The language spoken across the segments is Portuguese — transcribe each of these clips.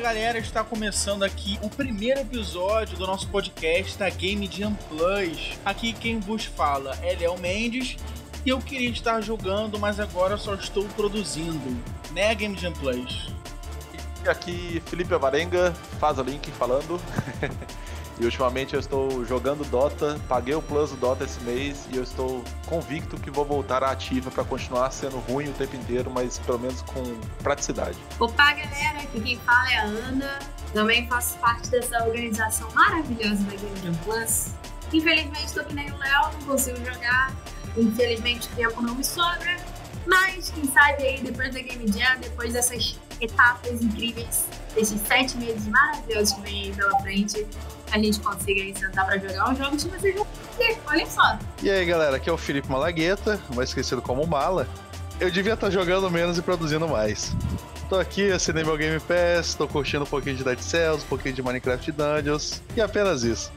Galera, está começando aqui o primeiro episódio do nosso podcast da Game Jam Plus. Aqui quem vos fala é Léo Mendes e eu queria estar jogando, mas agora só estou produzindo, né Game Jam Plus? E aqui Felipe Avarenga, faz o link falando. E ultimamente eu estou jogando Dota, paguei o Plus do Dota esse mês e eu estou convicto que vou voltar à ativa para continuar sendo ruim o tempo inteiro, mas pelo menos com praticidade. Opa, galera, aqui quem fala é a Ana. Também faço parte dessa organização maravilhosa da Game Jam Plus. Infelizmente estou que nem o Léo, não consigo jogar. Infelizmente o tempo não me sobra. Mas quem sabe aí depois da Game Jam, depois dessas etapas incríveis, desses sete meses maravilhosos que vem pela frente, a gente consiga aí sentar pra jogar um jogo que vocês vão ter. Olha só. E aí, galera, aqui é o Felipe Malagueta, mais conhecido como Mala. Eu devia estar jogando menos e produzindo mais. Tô aqui, assinei meu Game Pass, tô curtindo um pouquinho de Dead Cells, um pouquinho de Minecraft Dungeons, e apenas isso.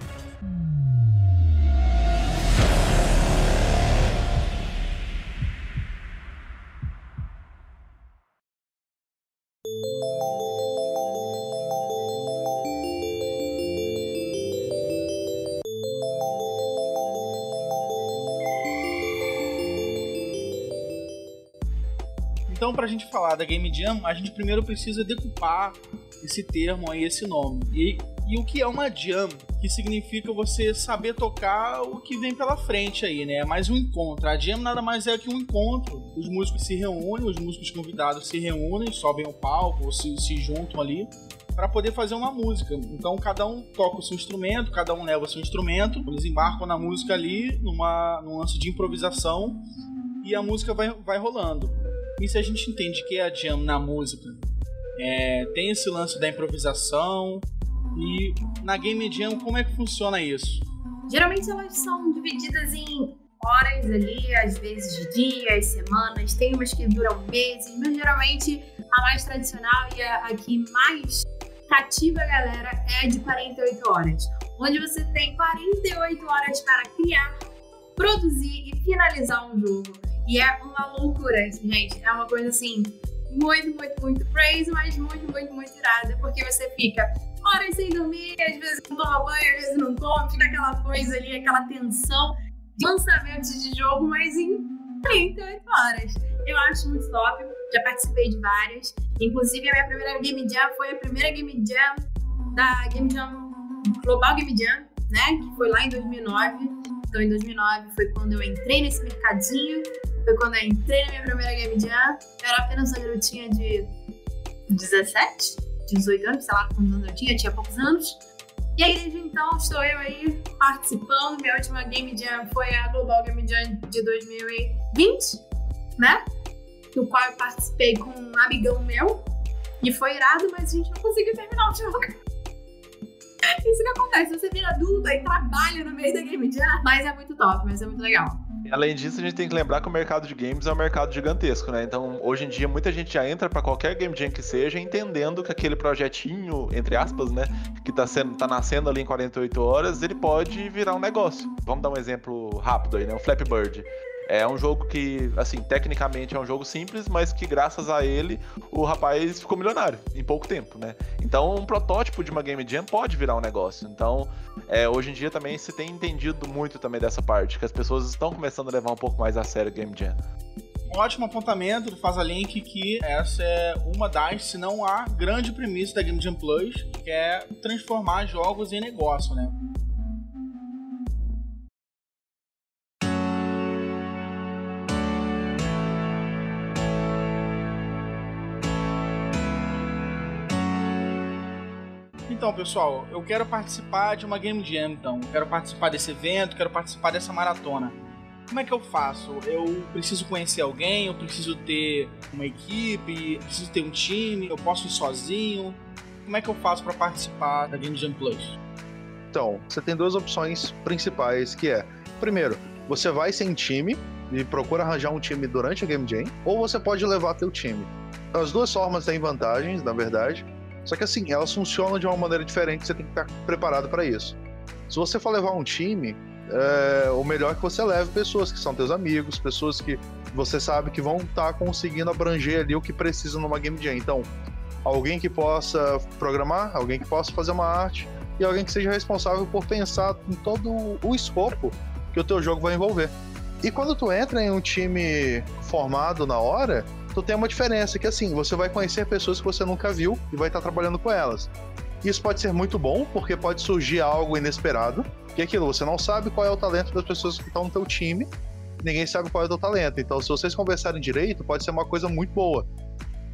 Falar da Game Jam, a gente primeiro precisa decupar esse termo aí, esse nome. E, e o que é uma jam? Que significa você saber tocar o que vem pela frente aí, né? É mais um encontro. A jam nada mais é que um encontro. Os músicos se reúnem, os músicos convidados se reúnem, sobem ao palco, ou se, se juntam ali para poder fazer uma música. Então cada um toca o seu instrumento, cada um leva o seu instrumento, eles embarcam na música ali, numa, num lance de improvisação, e a música vai, vai rolando. E se a gente entende que a jam na música é, tem esse lance da improvisação e na game jam como é que funciona isso? Geralmente elas são divididas em horas ali, às vezes dias, semanas, tem umas que duram meses, mas geralmente a mais tradicional e a, a que mais cativa a galera é de 48 horas, onde você tem 48 horas para criar, produzir e finalizar um jogo. E é uma loucura, gente. É uma coisa assim, muito, muito, muito crazy, mas muito, muito, muito irada. Porque você fica horas sem dormir, às vezes não toma banho, às vezes não come, fica aquela coisa ali, aquela tensão de lançamento de jogo, mas em 38 horas. Eu acho muito top. Já participei de várias. Inclusive, a minha primeira Game Jam foi a primeira Game Jam da Game Jam Global Game Jam, né? Que foi lá em 2009. Então, em 2009 foi quando eu entrei nesse mercadinho foi quando eu entrei na minha primeira Game Jam. Eu era apenas uma garotinha de 17, 18 anos, sei lá quantos anos eu tinha, eu tinha poucos anos. E aí, desde então, estou eu aí participando. Minha última Game Jam foi a Global Game Jam de 2020, né? No qual eu participei com um amigão meu. E foi irado, mas a gente não conseguiu terminar o jogo. Isso que acontece, você vira adulta e trabalha no meio da Game Jam. Mas é muito top, mas é muito legal. Além disso, a gente tem que lembrar que o mercado de games é um mercado gigantesco, né? Então, hoje em dia, muita gente já entra para qualquer game jam que seja, entendendo que aquele projetinho, entre aspas, né, que tá, sendo, tá nascendo ali em 48 horas, ele pode virar um negócio. Vamos dar um exemplo rápido aí, né? O Flappy Bird. É um jogo que, assim, tecnicamente é um jogo simples, mas que graças a ele o rapaz ficou milionário em pouco tempo, né? Então, um protótipo de uma Game Jam pode virar um negócio. Então, é, hoje em dia também se tem entendido muito também dessa parte, que as pessoas estão começando a levar um pouco mais a sério o Game Jam. Um ótimo apontamento do Faz a Link que essa é uma das, se não a grande premissa da Game Jam Plus, que é transformar jogos em negócio, né? Então, pessoal, eu quero participar de uma Game Jam, então. Eu quero participar desse evento, quero participar dessa maratona. Como é que eu faço? Eu preciso conhecer alguém, eu preciso ter uma equipe, preciso ter um time, eu posso ir sozinho. Como é que eu faço para participar da Game Jam Plus? Então, você tem duas opções principais, que é, primeiro, você vai sem time e procura arranjar um time durante a Game Jam, ou você pode levar teu time. As duas formas têm vantagens, na verdade. Só que assim, elas funcionam de uma maneira diferente, você tem que estar preparado para isso. Se você for levar um time, é, o melhor é que você leve pessoas que são teus amigos, pessoas que você sabe que vão estar tá conseguindo abranger ali o que precisa numa Game Jam. Então, alguém que possa programar, alguém que possa fazer uma arte e alguém que seja responsável por pensar em todo o escopo que o teu jogo vai envolver. E quando tu entra em um time formado na hora, tu tem uma diferença que assim, você vai conhecer pessoas que você nunca viu e vai estar trabalhando com elas. Isso pode ser muito bom, porque pode surgir algo inesperado. E aquilo, você não sabe qual é o talento das pessoas que estão no teu time, ninguém sabe qual é o teu talento. Então, se vocês conversarem direito, pode ser uma coisa muito boa.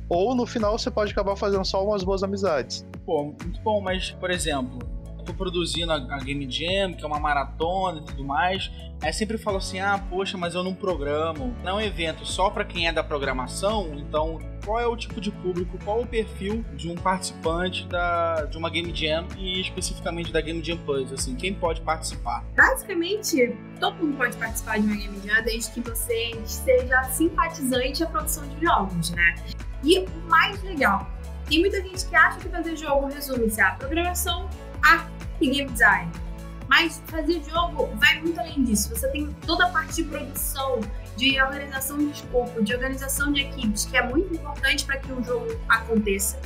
Ou no final você pode acabar fazendo só umas boas amizades. Pô, muito bom, mas, por exemplo, tô produzindo a, a Game Jam, que é uma maratona e tudo mais. Aí sempre falo assim: ah, poxa, mas eu não programo. Não é um evento só para quem é da programação, então qual é o tipo de público, qual o perfil de um participante da, de uma Game Jam e especificamente da Game Jam Plus, assim, quem pode participar? Basicamente, todo mundo pode participar de uma Game Jam desde que você seja simpatizante à produção de jogos, né? E o mais legal, tem muita gente que acha que fazer jogo resume-se a programação, e game design. Mas fazer jogo vai muito além disso. Você tem toda a parte de produção, de organização de escopo, de organização de equipes, que é muito importante para que um jogo aconteça.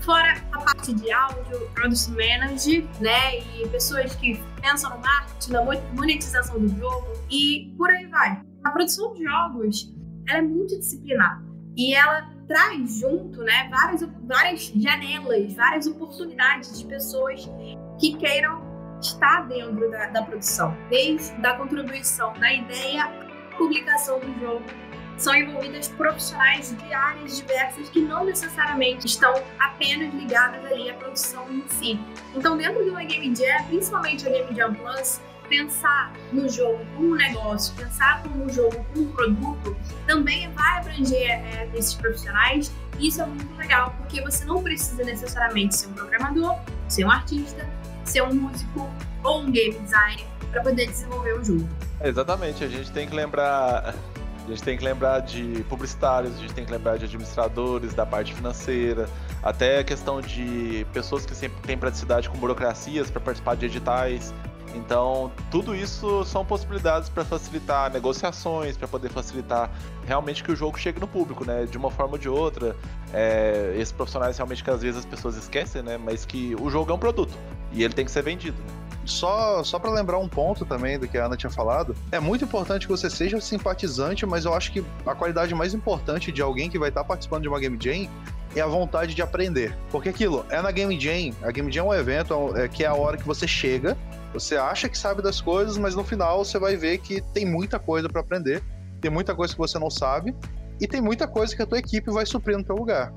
Fora a parte de áudio, product manager, né? E pessoas que pensam no marketing, na monetização do jogo e por aí vai. A produção de jogos ela é multidisciplinar e ela traz junto, né, várias, várias janelas, várias oportunidades de pessoas que queiram estar dentro da, da produção, desde da contribuição da ideia publicação do jogo. São envolvidas profissionais de áreas diversas que não necessariamente estão apenas ligadas ali à produção em si. Então, dentro de uma Game Jam, principalmente a Game Jam Plus, pensar no jogo como um negócio, pensar como um jogo como um produto, também vai abranger é, esses profissionais. E isso é muito legal, porque você não precisa necessariamente ser um programador, ser um artista, ser um músico ou um game designer para poder desenvolver o jogo. Exatamente, a gente tem que lembrar. A gente tem que lembrar de publicitários, a gente tem que lembrar de administradores, da parte financeira, até a questão de pessoas que sempre têm praticidade com burocracias para participar de editais. Então, tudo isso são possibilidades para facilitar negociações, para poder facilitar realmente que o jogo chegue no público, né? De uma forma ou de outra. É, esses profissionais realmente que às vezes as pessoas esquecem, né? Mas que o jogo é um produto e ele tem que ser vendido. Né? Só, só para lembrar um ponto também do que a Ana tinha falado, é muito importante que você seja simpatizante, mas eu acho que a qualidade mais importante de alguém que vai estar participando de uma Game Jam é a vontade de aprender. Porque aquilo, é na Game Jam, a Game Jam é um evento é, que é a hora que você chega, você acha que sabe das coisas, mas no final você vai ver que tem muita coisa para aprender, tem muita coisa que você não sabe, e tem muita coisa que a tua equipe vai suprir no teu lugar.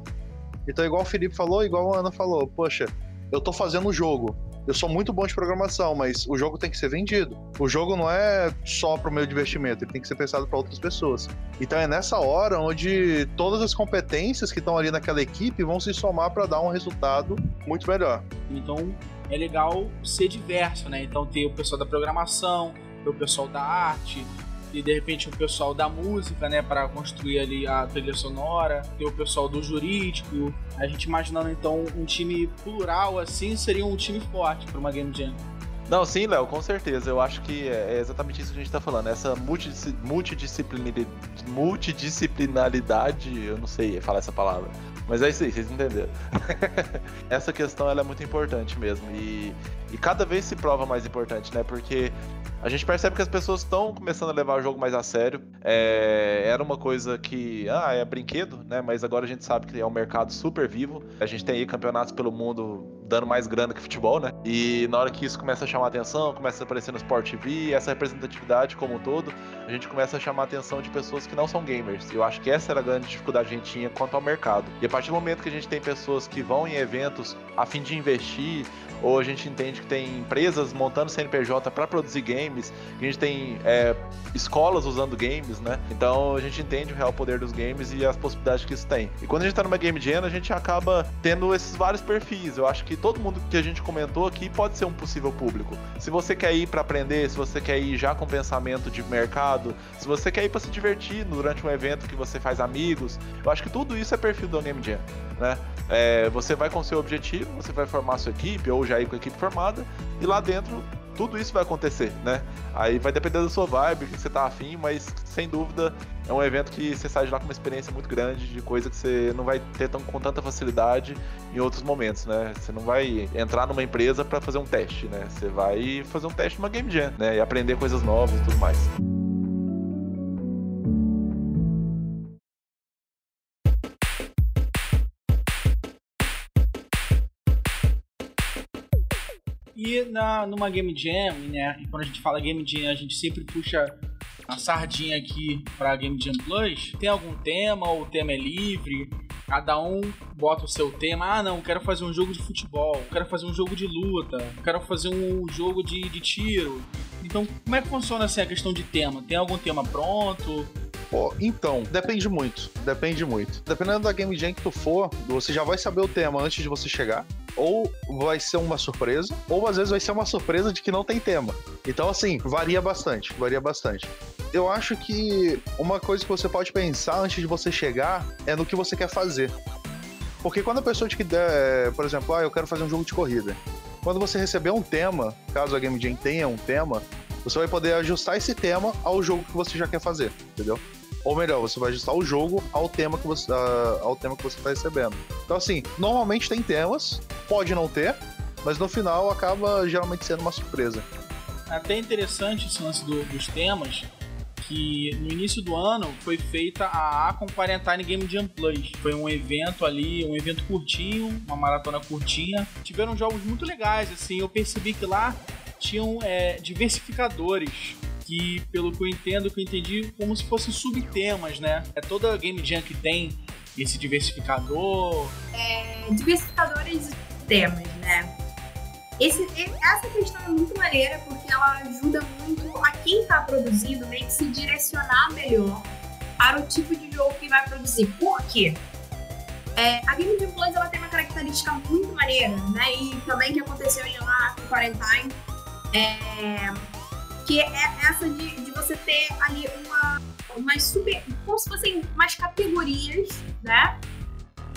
Então, igual o Felipe falou, igual a Ana falou, poxa, eu tô fazendo o jogo eu sou muito bom de programação, mas o jogo tem que ser vendido. O jogo não é só para o meu divertimento, ele tem que ser pensado para outras pessoas. Então é nessa hora onde todas as competências que estão ali naquela equipe vão se somar para dar um resultado muito melhor. Então é legal ser diverso, né? Então ter o pessoal da programação, ter o pessoal da arte, e de repente o pessoal da música, né, para construir ali a trilha sonora, ter o pessoal do jurídico. A gente imaginando então um time plural assim, seria um time forte para uma Game Jam. Não, sim, Léo, com certeza. Eu acho que é exatamente isso que a gente está falando. Essa multidisciplinaridade, eu não sei falar essa palavra, mas é isso aí, vocês entenderam. essa questão ela é muito importante mesmo. E, e cada vez se prova mais importante, né? Porque a gente percebe que as pessoas estão começando a levar o jogo mais a sério. É, era uma coisa que, ah, é brinquedo, né? Mas agora a gente sabe que é um mercado super vivo. A gente tem aí campeonatos pelo mundo dando mais grana que futebol, né? E na hora que isso começa a chamar atenção, começa a aparecer no Sport TV, essa representatividade como um todo, a gente começa a chamar atenção de pessoas que não são gamers. Eu acho que essa era a grande dificuldade que a gente tinha quanto ao mercado. E a partir do momento que a gente tem pessoas que vão em eventos a fim de investir, ou a gente entende que tem empresas montando CNPJ para produzir games, a gente tem é, escolas usando games, né? Então a gente entende o real poder dos games e as possibilidades que isso tem. E quando a gente tá numa Game Jam, a gente acaba tendo esses vários perfis. Eu acho que todo mundo que a gente comentou aqui pode ser um possível público. Se você quer ir para aprender, se você quer ir já com pensamento de mercado, se você quer ir para se divertir durante um evento que você faz amigos, eu acho que tudo isso é perfil do Game Jam, né? É, você vai com seu objetivo, você vai formar sua equipe ou já ir com a equipe formada e lá dentro tudo isso vai acontecer, né? Aí vai depender da sua vibe, que você tá afim, mas sem dúvida é um evento que você sai de lá com uma experiência muito grande de coisa que você não vai ter tão, com tanta facilidade em outros momentos, né? Você não vai entrar numa empresa para fazer um teste, né? Você vai fazer um teste numa Game Jam, né? E aprender coisas novas e tudo mais. Na, numa Game Jam, né? E quando a gente fala Game Jam, a gente sempre puxa a sardinha aqui pra Game Jam Plus. Tem algum tema, ou o tema é livre? Cada um bota o seu tema. Ah, não, quero fazer um jogo de futebol, quero fazer um jogo de luta, quero fazer um jogo de, de tiro. Então, como é que funciona assim a questão de tema? Tem algum tema pronto? Pô, então, depende muito. Depende muito. Dependendo da game jam que tu for, você já vai saber o tema antes de você chegar ou vai ser uma surpresa, ou às vezes vai ser uma surpresa de que não tem tema. Então, assim, varia bastante, varia bastante. Eu acho que uma coisa que você pode pensar antes de você chegar é no que você quer fazer. Porque quando a pessoa te der, por exemplo, ah, eu quero fazer um jogo de corrida. Quando você receber um tema, caso a Game Jam tenha um tema, você vai poder ajustar esse tema ao jogo que você já quer fazer, entendeu? Ou melhor, você vai ajustar o jogo ao tema que você, ao tema que você está recebendo. Então, assim, normalmente tem temas, pode não ter, mas no final acaba geralmente sendo uma surpresa. Até interessante esse lance do, dos temas, que no início do ano foi feita a Acon Quarantine Game Jam Plus. Foi um evento ali, um evento curtinho, uma maratona curtinha. Tiveram jogos muito legais, assim, eu percebi que lá tinham é, diversificadores que, pelo que eu entendo, que eu entendi, como se fossem subtemas, né? É toda Game Jam que tem esse diversificador. É, diversificadores de temas, né? Esse, essa questão é muito maneira porque ela ajuda muito a quem está produzindo meio que se direcionar melhor para o tipo de jogo que vai produzir. Por quê? É, a Game Jam Plus ela tem uma característica muito maneira, né? E também que aconteceu em lá com Quarantine. É, que é essa de, de você ter ali uma, umas super. como se fossem umas categorias, né?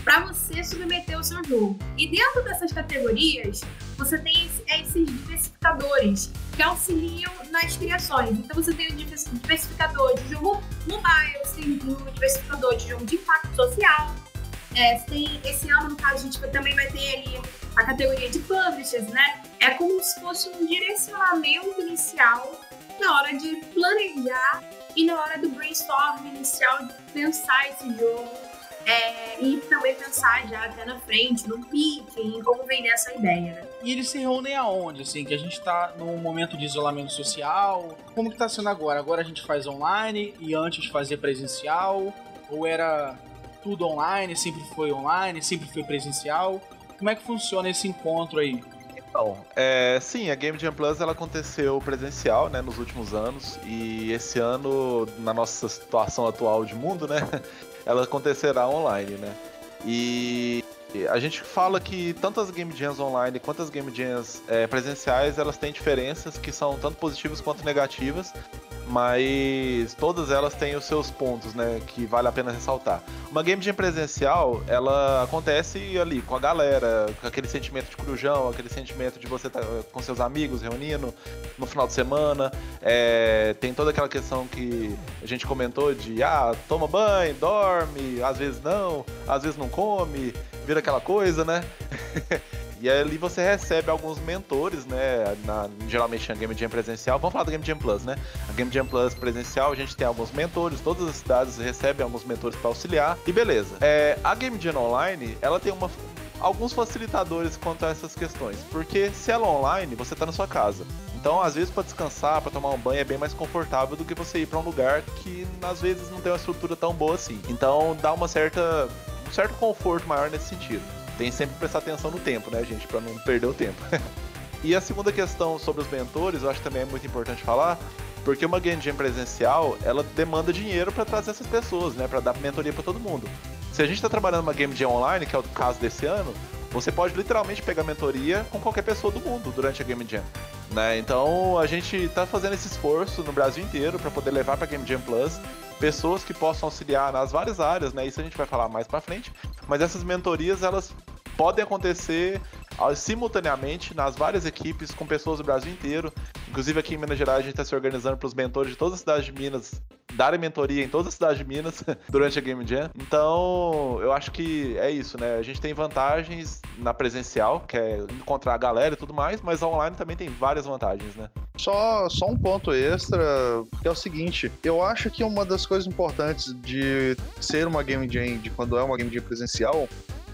Para você submeter o seu jogo. E dentro dessas categorias, você tem é, esses diversificadores que auxiliam nas criações. Então você tem o diversificador de jogo mobile, você tem o diversificador de jogo de impacto social. É, tem, esse ano, no caso, a gente também vai ter ali a categoria de publishers, né? É como se fosse um direcionamento inicial na hora de planejar e na hora do brainstorm inicial de pensar esse jogo é, e também pensar já até na frente, no pique, em como vender essa ideia, né? E eles se reúnem aonde, assim? Que a gente tá num momento de isolamento social. Como que tá sendo agora? Agora a gente faz online e antes fazia presencial? Ou era tudo online, sempre foi online, sempre foi presencial? Como é que funciona esse encontro aí? Então, é, sim, a Game Jam Plus ela aconteceu presencial, né, nos últimos anos e esse ano, na nossa situação atual de mundo, né, ela acontecerá online, né. E a gente fala que tanto as Game Jams online quanto as Game Jams é, presenciais, elas têm diferenças que são tanto positivas quanto negativas, mas todas elas têm os seus pontos, né, que vale a pena ressaltar. Uma game jam presencial, ela acontece ali com a galera, com aquele sentimento de crujão, aquele sentimento de você tá com seus amigos reunindo no final de semana. É, tem toda aquela questão que a gente comentou de ah, toma banho, dorme, às vezes não, às vezes não come, vira aquela coisa, né? E ali você recebe alguns mentores, né? Na, geralmente na Game Jam presencial. Vamos falar da Game Jam Plus, né? A Game Jam Plus presencial, a gente tem alguns mentores, todas as cidades recebem alguns mentores para auxiliar. E beleza. É, a Game Jam Online, ela tem uma, alguns facilitadores quanto a essas questões. Porque se ela é online, você tá na sua casa. Então, às vezes, para descansar, para tomar um banho, é bem mais confortável do que você ir para um lugar que às vezes não tem uma estrutura tão boa assim. Então, dá uma certa, um certo conforto maior nesse sentido tem sempre que prestar atenção no tempo, né, gente, para não perder o tempo. e a segunda questão sobre os mentores, eu acho que também é muito importante falar, porque uma game jam presencial, ela demanda dinheiro para trazer essas pessoas, né, para dar mentoria para todo mundo. Se a gente está trabalhando uma game jam online, que é o caso desse ano, você pode literalmente pegar mentoria com qualquer pessoa do mundo durante a Game Jam. Né? Então a gente está fazendo esse esforço no Brasil inteiro para poder levar para Game Jam Plus pessoas que possam auxiliar nas várias áreas, né? Isso a gente vai falar mais para frente. Mas essas mentorias elas podem acontecer simultaneamente nas várias equipes com pessoas do Brasil inteiro. Inclusive aqui em Minas Gerais a gente está se organizando para os mentores de todas as cidades de Minas darem mentoria em todas as cidades de Minas durante a Game Jam. Então, eu acho que é isso, né? A gente tem vantagens na presencial, que é encontrar a galera e tudo mais, mas online também tem várias vantagens, né? Só, só um ponto extra, que é o seguinte, eu acho que uma das coisas importantes de ser uma Game Jam, de quando é uma Game Jam presencial,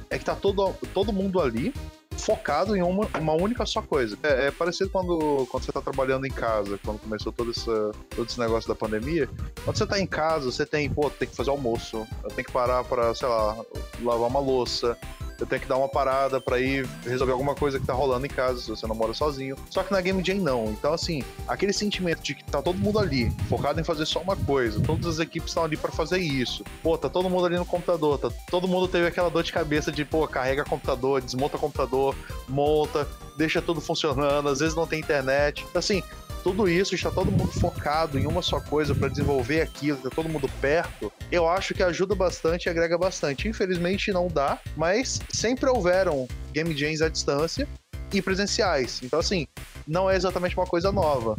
é que tá todo, todo mundo ali focado em uma, uma única só coisa. É, é, parecido quando, quando você tá trabalhando em casa, quando começou todo, essa, todo esse negócio da pandemia. Quando você tá em casa, você tem, pô, tem que fazer almoço, tem que parar para, sei lá, lavar uma louça, eu tenho que dar uma parada para ir resolver alguma coisa que tá rolando em casa, se você não mora sozinho. Só que na Game Jam não. Então, assim, aquele sentimento de que tá todo mundo ali, focado em fazer só uma coisa, todas as equipes estão ali para fazer isso. Pô, tá todo mundo ali no computador, tá, todo mundo teve aquela dor de cabeça de, pô, carrega computador, desmonta computador, monta, deixa tudo funcionando, às vezes não tem internet. Assim, tudo isso, está todo mundo focado em uma só coisa para desenvolver aquilo, tá todo mundo perto, eu acho que ajuda bastante e agrega bastante. Infelizmente não dá, mas sempre houveram game jams à distância e presenciais. Então, assim, não é exatamente uma coisa nova.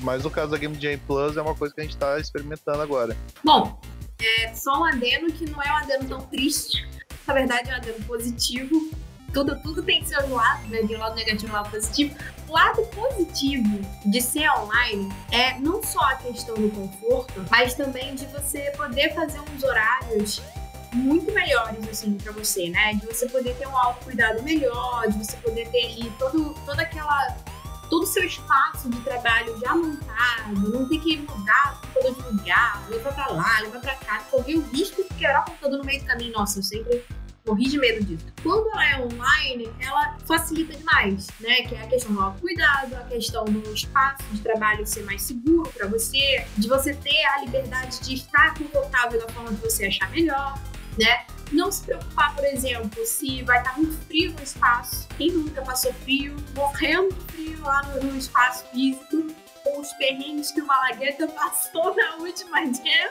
Mas no caso da Game Jam Plus é uma coisa que a gente está experimentando agora. Bom, é só um adendo que não é um adendo tão triste. Na verdade, é um adendo positivo tudo, tudo tem seus lados, né? De lado negativo e lado positivo. O lado positivo de ser online é não só a questão do conforto, mas também de você poder fazer uns horários muito melhores, assim, para você, né? De você poder ter um autocuidado melhor, de você poder ter ali todo, toda aquela todo o seu espaço de trabalho já montado, não ter que mudar todo de lugar, levar para lá, levar para cá, correr o risco de quebrar o computador no meio do caminho. Nossa, eu sempre morri de medo disso. Quando ela é online, ela facilita demais, né? Que é a questão do autocuidado, a questão do espaço de trabalho ser mais seguro para você, de você ter a liberdade de estar confortável da forma que você achar melhor, né? Não se preocupar, por exemplo, se vai estar muito frio no espaço. Quem nunca passou frio, morrendo frio lá no, no espaço físico, com os perrengues que o Malagueta passou na última jam.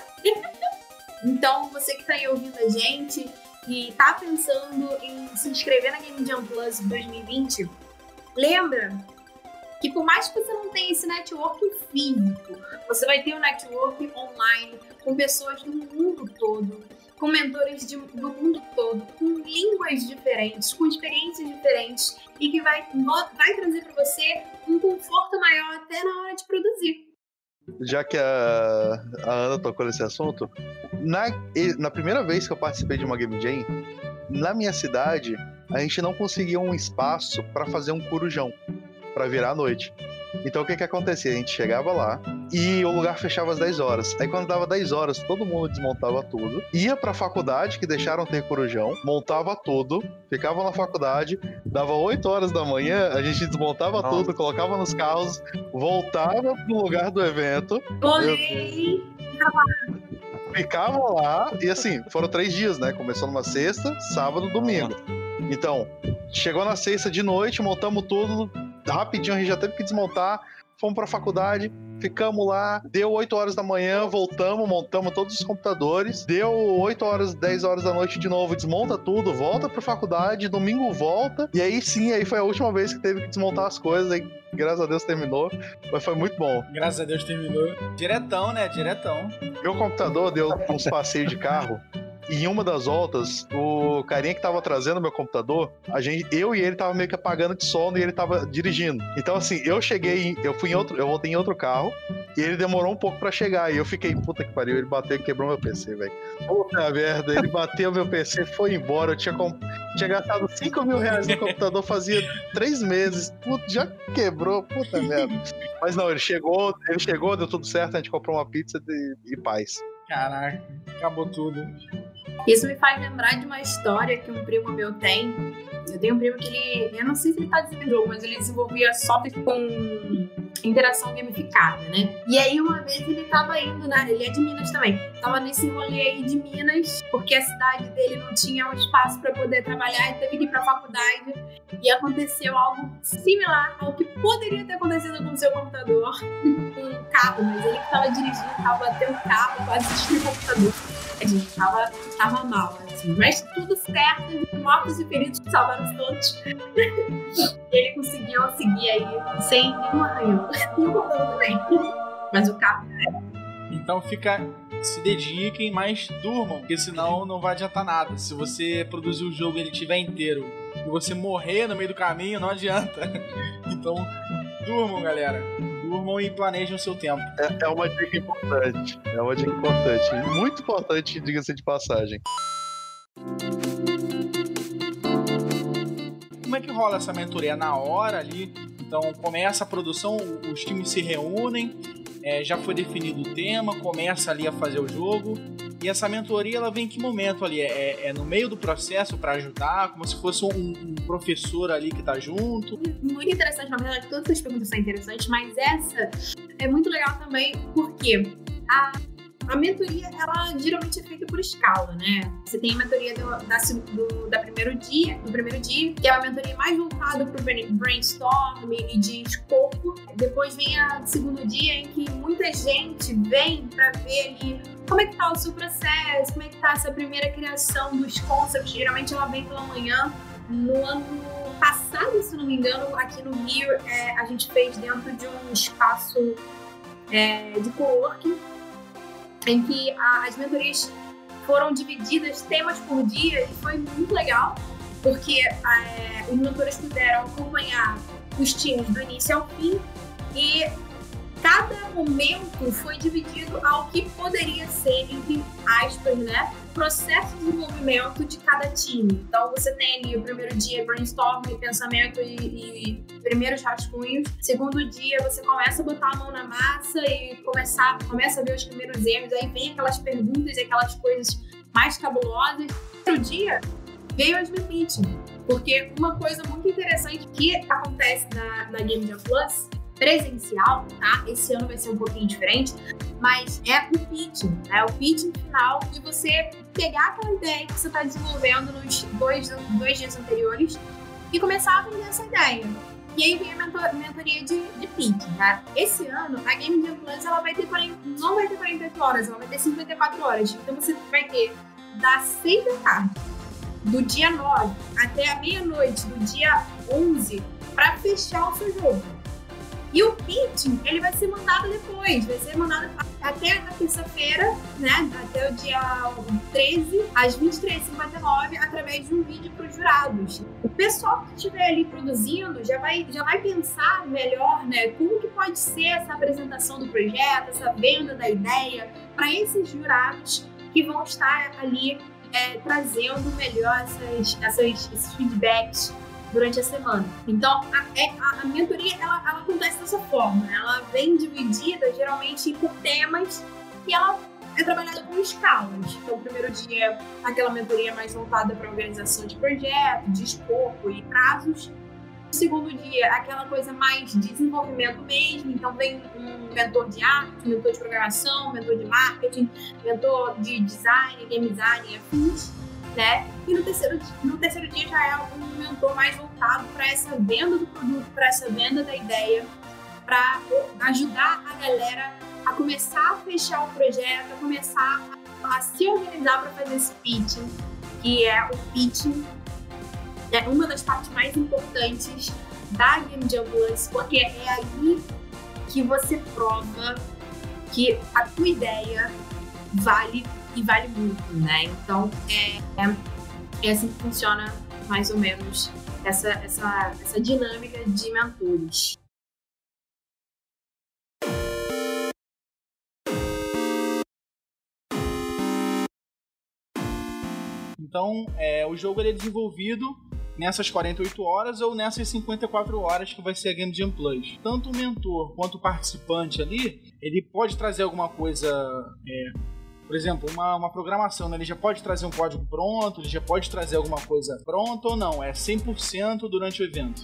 então, você que está aí ouvindo a gente, e tá pensando em se inscrever na Game Jam Plus 2020, lembra que por mais que você não tenha esse network físico, você vai ter um network online com pessoas do mundo todo, com mentores de, do mundo todo, com línguas diferentes, com experiências diferentes e que vai, vai trazer para você um conforto maior até na hora de produzir já que a, a Ana tocou nesse assunto, na, na primeira vez que eu participei de uma Game Jam, na minha cidade, a gente não conseguia um espaço para fazer um corujão, para virar a noite. Então o que que acontecia? A gente chegava lá e o lugar fechava às 10 horas. Aí quando dava 10 horas, todo mundo desmontava tudo, ia pra faculdade, que deixaram ter corujão, montava tudo, ficava na faculdade, dava 8 horas da manhã, a gente desmontava Nossa. tudo, colocava nos carros, voltava pro lugar do evento. Olhei! Ficava lá, e assim, foram três dias, né? Começou numa sexta, sábado, domingo. Então, chegou na sexta de noite, montamos tudo, rapidinho a gente já teve que desmontar, fomos pra faculdade, ficamos lá, deu 8 horas da manhã, voltamos, montamos todos os computadores, deu 8 horas, 10 horas da noite de novo, desmonta tudo, volta pra faculdade, domingo volta, e aí sim, aí foi a última vez que teve que desmontar as coisas, aí graças a Deus terminou, mas foi muito bom. Graças a Deus terminou. Diretão, né? Diretão. Meu computador deu uns passeios de carro, em uma das voltas, o carinha que tava trazendo meu computador, a gente, eu e ele tava meio que apagando de sono e ele tava dirigindo. Então, assim, eu cheguei, eu fui em outro, eu voltei em outro carro e ele demorou um pouco para chegar. E eu fiquei, puta que pariu, ele bateu e quebrou meu PC, velho. Puta merda, ele bateu meu PC, foi embora. Eu tinha, comp... tinha gastado 5 mil reais no computador fazia três meses. Puta, já quebrou, puta merda. Mas não, ele chegou, ele chegou, deu tudo certo, a gente comprou uma pizza de... e paz. Caraca, acabou tudo. Isso me faz lembrar de uma história que um primo meu tem. Eu tenho um primo que ele. Eu não sei se ele tá desenvolvendo mas ele desenvolvia software com interação gamificada, né? E aí uma vez ele tava indo, né? Ele é de Minas também. Tava nesse rolê aí de Minas, porque a cidade dele não tinha um espaço para poder trabalhar e teve que ir pra faculdade. E aconteceu algo similar ao que poderia ter acontecido com o seu computador, com um carro, mas ele que tava dirigindo, tava batendo o carro, quase destruiu o computador. A gente tava, tava mal, assim. Mas tudo certo, mortos e feridos salvaram todos. Ele conseguiu seguir aí sem nenhum arranhão. E o Gordão também. Mas o carro. Então fica se dediquem, mas durmam, porque senão não vai adiantar nada. Se você produzir o jogo e ele estiver inteiro e você morrer no meio do caminho, não adianta. Então, durmam, galera. Durmam e planejem o seu tempo. É, é uma dica importante. É uma dica importante. Muito importante, diga-se de passagem. Como é que rola essa mentoria? Na hora ali, então começa a produção, os times se reúnem, é, já foi definido o tema, começa ali a fazer o jogo. E essa mentoria ela vem em que momento ali? É, é, é no meio do processo para ajudar, como se fosse um, um, professor ali que tá junto? Muito interessante, na verdade, todas as perguntas são interessantes, mas essa é muito legal também porque a a mentoria, ela geralmente é feita por escala, né? Você tem a mentoria do, da, do, da primeiro dia, do primeiro dia, que é uma mentoria mais voltada para o brainstorm e de escopo. Depois vem a segundo dia, em que muita gente vem para ver ali como é que tá o seu processo, como é que tá essa primeira criação dos concepts. Geralmente ela vem pela manhã. No ano passado, se não me engano, aqui no Rio, é, a gente fez dentro de um espaço é, de coworking em que a, as mentorias foram divididas temas por dia e foi muito legal, porque é, os mentores puderam acompanhar os times do início ao fim e cada momento foi dividido ao que poderia ser, entre aspas, né? Processo de desenvolvimento de cada time. Então você tem ali o primeiro dia brainstorm, pensamento e, e primeiros rascunhos. Segundo dia você começa a botar a mão na massa e começar, começa a ver os primeiros erros. Aí vem aquelas perguntas e aquelas coisas mais cabulosas. Terceiro dia veio as meeting. Porque uma coisa muito interessante que acontece na, na Game Jam Plus presencial, tá? Esse ano vai ser um pouquinho diferente, mas é o pitching, né? O pitching final de você pegar aquela ideia que você está desenvolvendo nos dois, dois dias anteriores e começar a vender essa ideia. E aí vem a mentor, mentoria de, de pitching, né? Esse ano, a Game Jam Plus, ela vai ter 40, não vai ter 48 horas, ela vai ter 54 horas. Então você vai ter das 6 da tarde, do dia 9 até a meia-noite do dia 11, para fechar o seu jogo. E o pitching, ele vai ser mandado depois, vai ser mandado até a terça-feira, né? Até o dia 13, às 23h59, através de um vídeo para os jurados. O pessoal que estiver ali produzindo já vai, já vai pensar melhor, né? Como que pode ser essa apresentação do projeto, essa venda da ideia para esses jurados que vão estar ali é, trazendo melhor essas, essas, esses feedbacks durante a semana. Então, a, é, a, a mentoria, ela, ela, acontece dessa forma. Ela vem dividida, geralmente, por temas e ela é trabalhada com escalas. Então, o primeiro dia, aquela mentoria mais voltada para organização de projeto, de escopo e prazos. O segundo dia, aquela coisa mais de desenvolvimento mesmo. Então, vem um mentor de arte, mentor de programação, mentor de marketing, mentor de design, game design e afins né? E no terceiro, no terceiro dia já é um mentor mais voltado para essa venda do produto, para essa venda da ideia, para ajudar a galera a começar a fechar o projeto, a começar a, a se organizar para fazer esse pitching, que é o pitching, é uma das partes mais importantes da Game Jam Plus, porque é aí que você prova que a tua ideia vale e vale muito, né? Então, é, é, é assim que funciona mais ou menos essa, essa, essa dinâmica de mentores. Então, é, o jogo ele é desenvolvido nessas 48 horas ou nessas 54 horas que vai ser a Game Jam Plus. Tanto o mentor quanto o participante ali, ele pode trazer alguma coisa é, por exemplo, uma, uma programação, né? ele já pode trazer um código pronto, ele já pode trazer alguma coisa pronta ou não? É 100% durante o evento?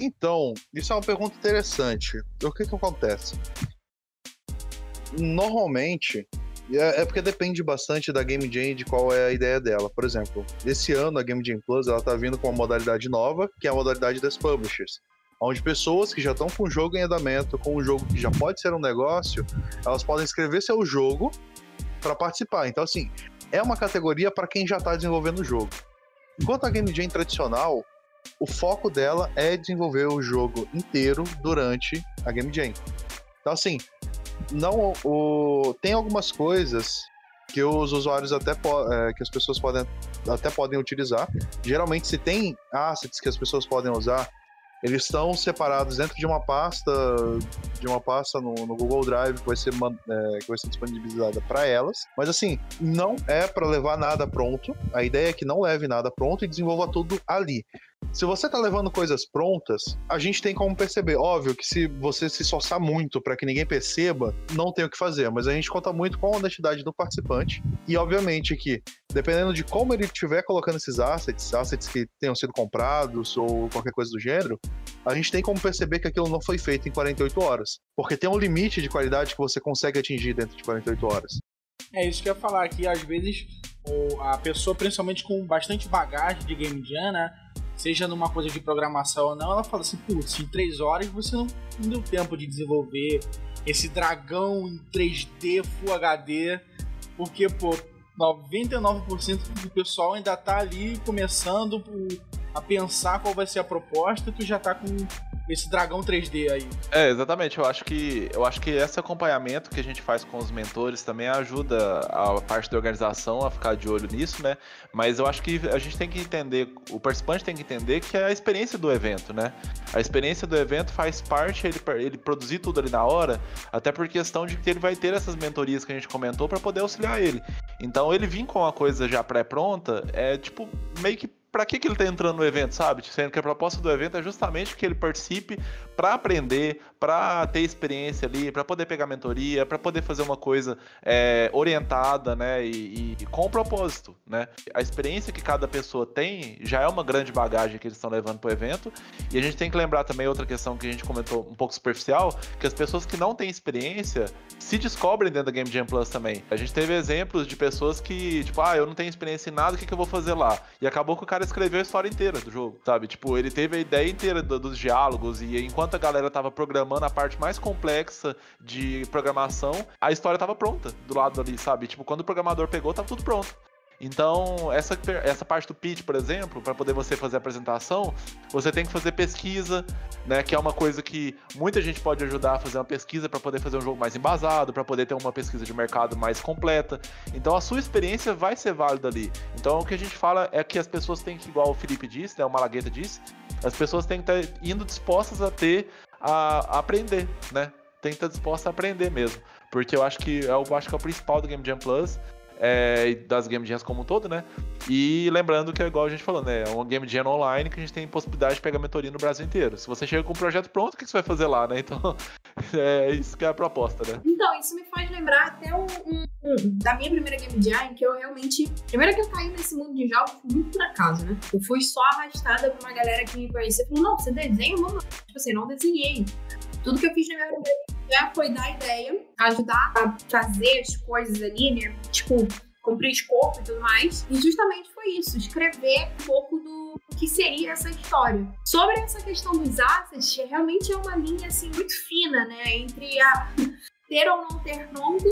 Então, isso é uma pergunta interessante. O que que acontece? Normalmente, é, é porque depende bastante da Game Jam de qual é a ideia dela. Por exemplo, esse ano a Game Jam Plus ela tá vindo com uma modalidade nova, que é a modalidade das publishers onde pessoas que já estão com o jogo em andamento, com um jogo que já pode ser um negócio, elas podem escrever seu jogo para participar. Então, assim, é uma categoria para quem já está desenvolvendo o jogo. Enquanto a Game Jam tradicional, o foco dela é desenvolver o jogo inteiro durante a Game Jam. Então, assim, não o, tem algumas coisas que os usuários até é, que as pessoas podem até podem utilizar. Geralmente, se tem assets que as pessoas podem usar, eles estão separados dentro de uma pasta de uma pasta no, no Google Drive que vai ser, é, que vai ser disponibilizada para elas. Mas assim, não é para levar nada pronto. A ideia é que não leve nada pronto e desenvolva tudo ali. Se você tá levando coisas prontas, a gente tem como perceber. Óbvio que se você se esforçar muito para que ninguém perceba, não tem o que fazer, mas a gente conta muito com a honestidade do participante. E obviamente que, dependendo de como ele estiver colocando esses assets, assets que tenham sido comprados ou qualquer coisa do gênero, a gente tem como perceber que aquilo não foi feito em 48 horas. Porque tem um limite de qualidade que você consegue atingir dentro de 48 horas. É isso que eu ia falar aqui. Às vezes, a pessoa, principalmente com bastante bagagem de game jam, né? Seja numa coisa de programação ou não, ela fala assim, putz, em três horas você não, não deu tempo de desenvolver esse dragão em 3D Full HD, porque, pô, 99% do pessoal ainda tá ali começando a pensar qual vai ser a proposta, tu já tá com esse dragão 3D aí. É, exatamente. Eu acho que eu acho que esse acompanhamento que a gente faz com os mentores também ajuda a parte da organização a ficar de olho nisso, né? Mas eu acho que a gente tem que entender, o participante tem que entender que é a experiência do evento, né? A experiência do evento faz parte ele, ele produzir tudo ali na hora, até por questão de que ele vai ter essas mentorias que a gente comentou para poder auxiliar ele. Então ele vir com a coisa já pré-pronta é tipo meio que para que, que ele está entrando no evento, sabe? Sendo que a proposta do evento é justamente que ele participe para aprender, para ter experiência ali, para poder pegar mentoria, para poder fazer uma coisa é, orientada, né? E, e, com propósito, né? A experiência que cada pessoa tem já é uma grande bagagem que eles estão levando para o evento. E a gente tem que lembrar também outra questão que a gente comentou um pouco superficial, que as pessoas que não têm experiência se descobrem dentro da Game Jam Plus também. A gente teve exemplos de pessoas que, tipo, ah, eu não tenho experiência em nada, o que, que eu vou fazer lá? E acabou que o cara escreveu a história inteira do jogo, sabe? Tipo, ele teve a ideia inteira do, dos diálogos e enquanto a galera tava programando a parte mais complexa de programação, a história tava pronta do lado ali, sabe? Tipo, quando o programador pegou, tava tudo pronto. Então, essa, essa parte do pitch, por exemplo, para poder você fazer a apresentação, você tem que fazer pesquisa, né? Que é uma coisa que muita gente pode ajudar a fazer uma pesquisa para poder fazer um jogo mais embasado, para poder ter uma pesquisa de mercado mais completa. Então, a sua experiência vai ser válida ali. Então, o que a gente fala é que as pessoas têm que, igual o Felipe disse, né? O Malagueta disse, as pessoas têm que estar indo dispostas a ter, a, aprender, né? Tem que estar disposta a aprender mesmo. Porque eu acho que eu acho que é o principal do Game Jam Plus é, das Game Jams como um todo, né? E lembrando que é igual a gente falou, né? É uma Game Jam online que a gente tem possibilidade de pegar mentoria no Brasil inteiro. Se você chega com um projeto pronto, o que você vai fazer lá, né? Então, é isso que é a proposta, né? Então, isso me faz lembrar até um, um, um da minha primeira Game Jam, que eu realmente. Primeiro que eu caí nesse mundo de jogos muito por acaso, né? Eu fui só arrastada por uma galera que me conhecia e falou: não, você desenha, mano. Tipo assim, não desenhei. Tudo que eu fiz na minha primeira já foi dar ideia, ajudar a fazer as coisas ali, né? Tipo, cumprir escopo e tudo mais. E justamente foi isso, escrever um pouco do que seria essa história. Sobre essa questão dos assets, realmente é uma linha assim muito fina, né, entre a ter ou não ter pronto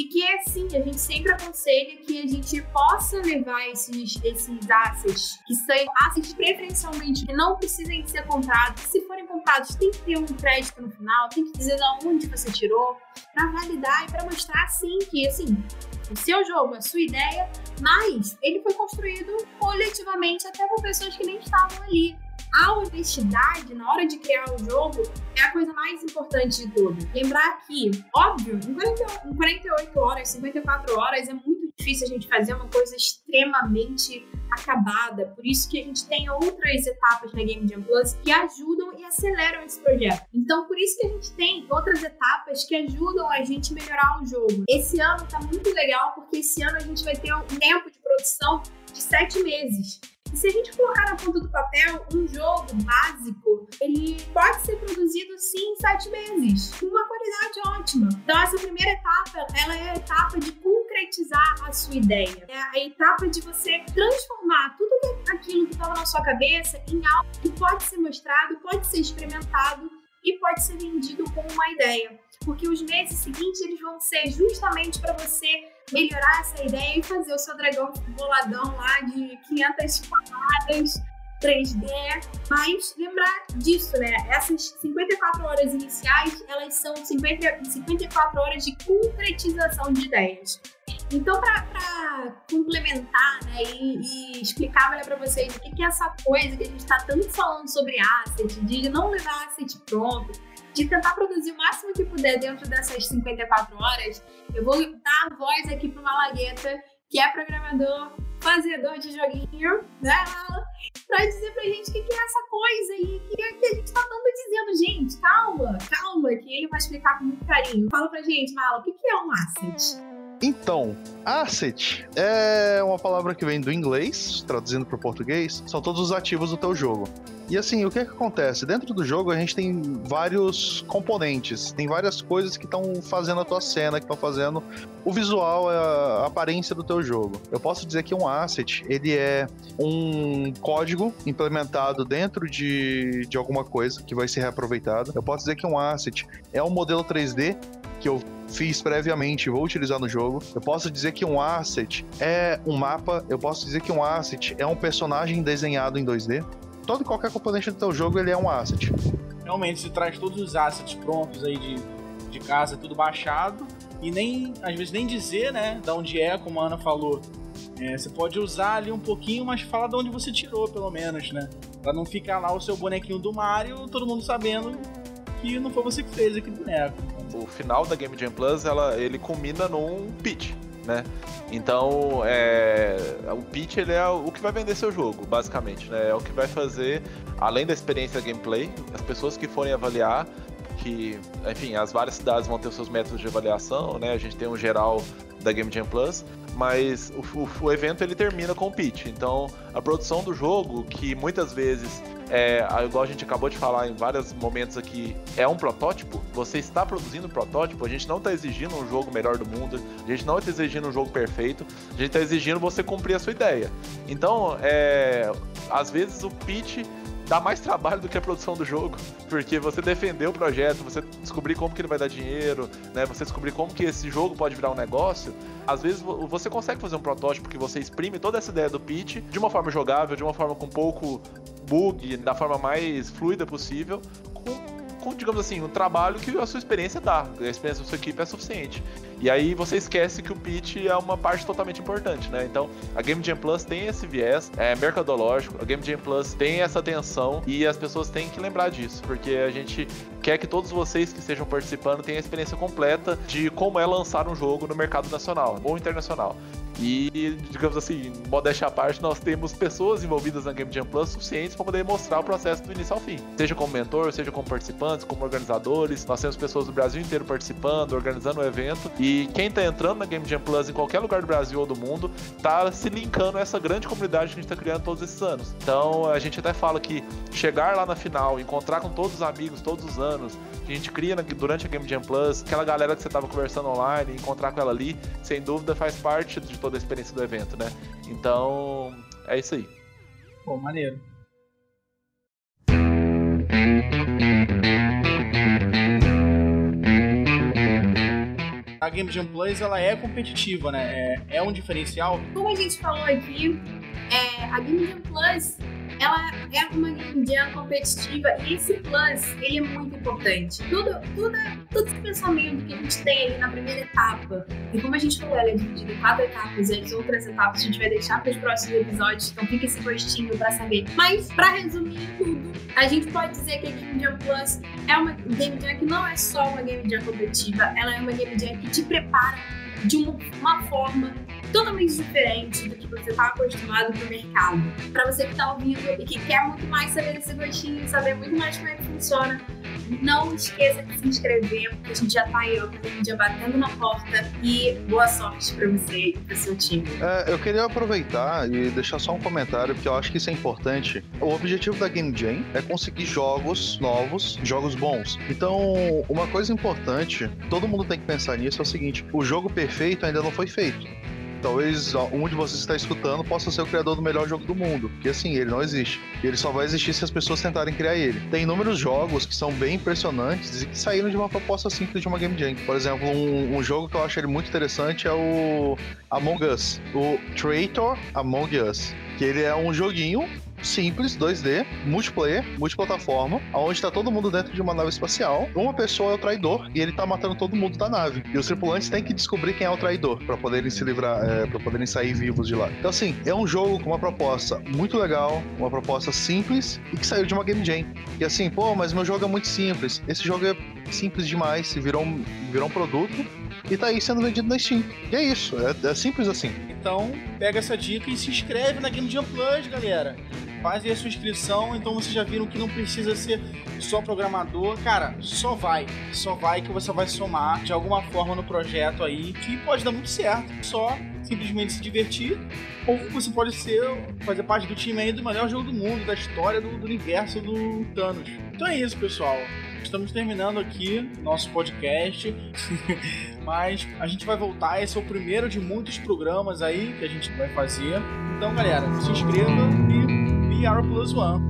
e que é assim, a gente sempre aconselha que a gente possa levar esses, esses assets, que são assets preferencialmente que não precisem ser comprados. Se forem comprados, tem que ter um crédito no final, tem que dizer de onde você tirou, para validar e para mostrar assim que assim, o seu jogo, a sua ideia, mas ele foi construído coletivamente até por pessoas que nem estavam ali a honestidade na hora de criar o jogo é a coisa mais importante de tudo. Lembrar que, óbvio, em, 40, em 48 horas, 54 horas é muito difícil a gente fazer uma coisa extremamente acabada. Por isso que a gente tem outras etapas na Game Jam Plus que ajudam e aceleram esse projeto. Então, por isso que a gente tem outras etapas que ajudam a gente melhorar o jogo. Esse ano tá muito legal porque esse ano a gente vai ter um tempo de produção de sete meses. E se a gente colocar na ponta do papel, um jogo básico, ele pode ser produzido sim em sete meses, com uma qualidade ótima. Então essa primeira etapa, ela é a etapa de concretizar a sua ideia. É a etapa de você transformar tudo aquilo que estava na sua cabeça em algo que pode ser mostrado, pode ser experimentado e pode ser vendido como uma ideia. Porque os meses seguintes eles vão ser justamente para você melhorar essa ideia e fazer o seu dragão boladão lá de 500 camadas 3D, mas lembrar disso, né? Essas 54 horas iniciais, elas são 50, 54 horas de concretização de ideias. Então, para complementar né, e, e explicar melhor para vocês o que, que é essa coisa que a gente está tanto falando sobre asset, de não levar asset pronto, de tentar produzir o máximo que puder dentro dessas 54 horas, eu vou dar voz aqui para uma Malagueta, que é programador, fazedor de joguinho, né, Pra dizer pra gente o que, que, é essa coisa aí, que, que a gente tá tanto dizendo, gente, calma, calma, que ele vai explicar com muito carinho. Fala pra gente, Mala, o que, que é um asset? Então, asset é uma palavra que vem do inglês, traduzindo para o português, são todos os ativos do teu jogo. E assim, o que, é que acontece? Dentro do jogo a gente tem vários componentes, tem várias coisas que estão fazendo a tua cena, que estão fazendo o visual, a aparência do teu jogo. Eu posso dizer que um asset, ele é um código implementado dentro de, de alguma coisa que vai ser reaproveitado. Eu posso dizer que um asset é um modelo 3D que eu fiz previamente e vou utilizar no jogo. Eu posso dizer que um asset é um mapa, eu posso dizer que um asset é um personagem desenhado em 2D. Todo e qualquer componente do teu jogo ele é um asset. Realmente, se traz todos os assets prontos aí de, de casa, tudo baixado, e nem, às vezes, nem dizer, né, de onde é, como a Ana falou. É, você pode usar ali um pouquinho, mas fala de onde você tirou, pelo menos, né? Pra não ficar lá o seu bonequinho do Mario, todo mundo sabendo que não foi você que fez aquele boneco. O final da Game Jam Plus, ela, ele culmina num pitch, né? Então, é, o pitch ele é o que vai vender seu jogo, basicamente, né? É o que vai fazer, além da experiência gameplay, as pessoas que forem avaliar, que, enfim, as várias cidades vão ter os seus métodos de avaliação, né? A gente tem um geral da Game Jam Plus, mas o, o, o, evento ele termina com o pitch. Então, a produção do jogo, que muitas vezes é, igual a gente acabou de falar em vários momentos aqui, é um protótipo. Você está produzindo um protótipo. A gente não está exigindo um jogo melhor do mundo. A gente não está exigindo um jogo perfeito. A gente está exigindo você cumprir a sua ideia. Então, é, às vezes o pitch dá mais trabalho do que a produção do jogo, porque você defender o projeto, você descobrir como que ele vai dar dinheiro, né, você descobrir como que esse jogo pode virar um negócio, às vezes você consegue fazer um protótipo que você exprime toda essa ideia do pitch de uma forma jogável, de uma forma com pouco bug, da forma mais fluida possível, com digamos assim, um trabalho que a sua experiência dá, a experiência da sua equipe é suficiente. E aí você esquece que o pitch é uma parte totalmente importante, né? Então, a Game Jam Plus tem esse viés é mercadológico, a Game Jam Plus tem essa atenção e as pessoas têm que lembrar disso, porque a gente quer que todos vocês que estejam participando tenham a experiência completa de como é lançar um jogo no mercado nacional ou internacional. E, digamos assim, modéstia à parte, nós temos pessoas envolvidas na Game Jam Plus suficientes para poder mostrar o processo do início ao fim. Seja como mentor, seja como participantes, como organizadores. Nós temos pessoas do Brasil inteiro participando, organizando o evento. E quem está entrando na Game Jam Plus em qualquer lugar do Brasil ou do mundo, está se linkando a essa grande comunidade que a gente está criando todos esses anos. Então, a gente até fala que chegar lá na final, encontrar com todos os amigos todos os anos, que a gente cria durante a Game Jam Plus, aquela galera que você estava conversando online, encontrar com ela ali, sem dúvida faz parte de todo toda a experiência do evento, né? Então, é isso aí. Pô, maneiro. A Game Jam Plus ela é competitiva, né? É, é um diferencial. Como a gente falou aqui, a Game Jam Plus ela é uma game jam competitiva e esse plus, ele é muito importante. Tudo, tudo, todo esse pensamento que a gente tem ali na primeira etapa, e como a gente falou, ela é dividida em quatro etapas, e as outras etapas a gente vai deixar para os próximos episódios, então fica esse gostinho para saber. Mas, para resumir tudo, a gente pode dizer que a Game Jam Plus é uma game jam que não é só uma game jam competitiva, ela é uma game jam que te prepara de uma, uma forma totalmente diferente do que você está acostumado no mercado. Para você que está ouvindo e que quer muito mais saber desse gostinho, saber muito mais como é que funciona, não esqueça de se inscrever, porque a gente já está aí, ó, já batendo na porta. E boa sorte para você e para seu time. É, eu queria aproveitar e deixar só um comentário, porque eu acho que isso é importante. O objetivo da Game Jam é conseguir jogos novos, jogos bons. Então, uma coisa importante, todo mundo tem que pensar nisso, é o seguinte: o jogo perfeito ainda não foi feito. Talvez um de vocês que está escutando possa ser o criador do melhor jogo do mundo. Porque assim, ele não existe. Ele só vai existir se as pessoas tentarem criar ele. Tem inúmeros jogos que são bem impressionantes e que saíram de uma proposta simples de uma Game Jam. Por exemplo, um, um jogo que eu acho ele muito interessante é o Among Us. O Traitor Among Us. Que ele é um joguinho simples, 2D, multiplayer, multiplataforma, onde tá todo mundo dentro de uma nave espacial. Uma pessoa é o traidor e ele tá matando todo mundo da nave. E os tripulantes têm que descobrir quem é o traidor para poderem se livrar, é, para poderem sair vivos de lá. Então, assim, é um jogo com uma proposta muito legal, uma proposta simples e que saiu de uma Game Jam. E assim, pô, mas meu jogo é muito simples. Esse jogo é simples demais, virou um, virou um produto e tá aí sendo vendido na Steam. E é isso, é, é simples assim. Então, pega essa dica e se inscreve na Game Jam Plus, galera faz aí a sua inscrição, então vocês já viram que não precisa ser só programador. Cara, só vai. Só vai que você vai somar de alguma forma no projeto aí, que pode dar muito certo. Só simplesmente se divertir, ou você pode ser, fazer parte do time aí do melhor jogo do mundo, da história do, do universo do Thanos. Então é isso, pessoal. Estamos terminando aqui nosso podcast, mas a gente vai voltar. Esse é o primeiro de muitos programas aí que a gente vai fazer. Então, galera, se inscreva e Yarra Blue as well.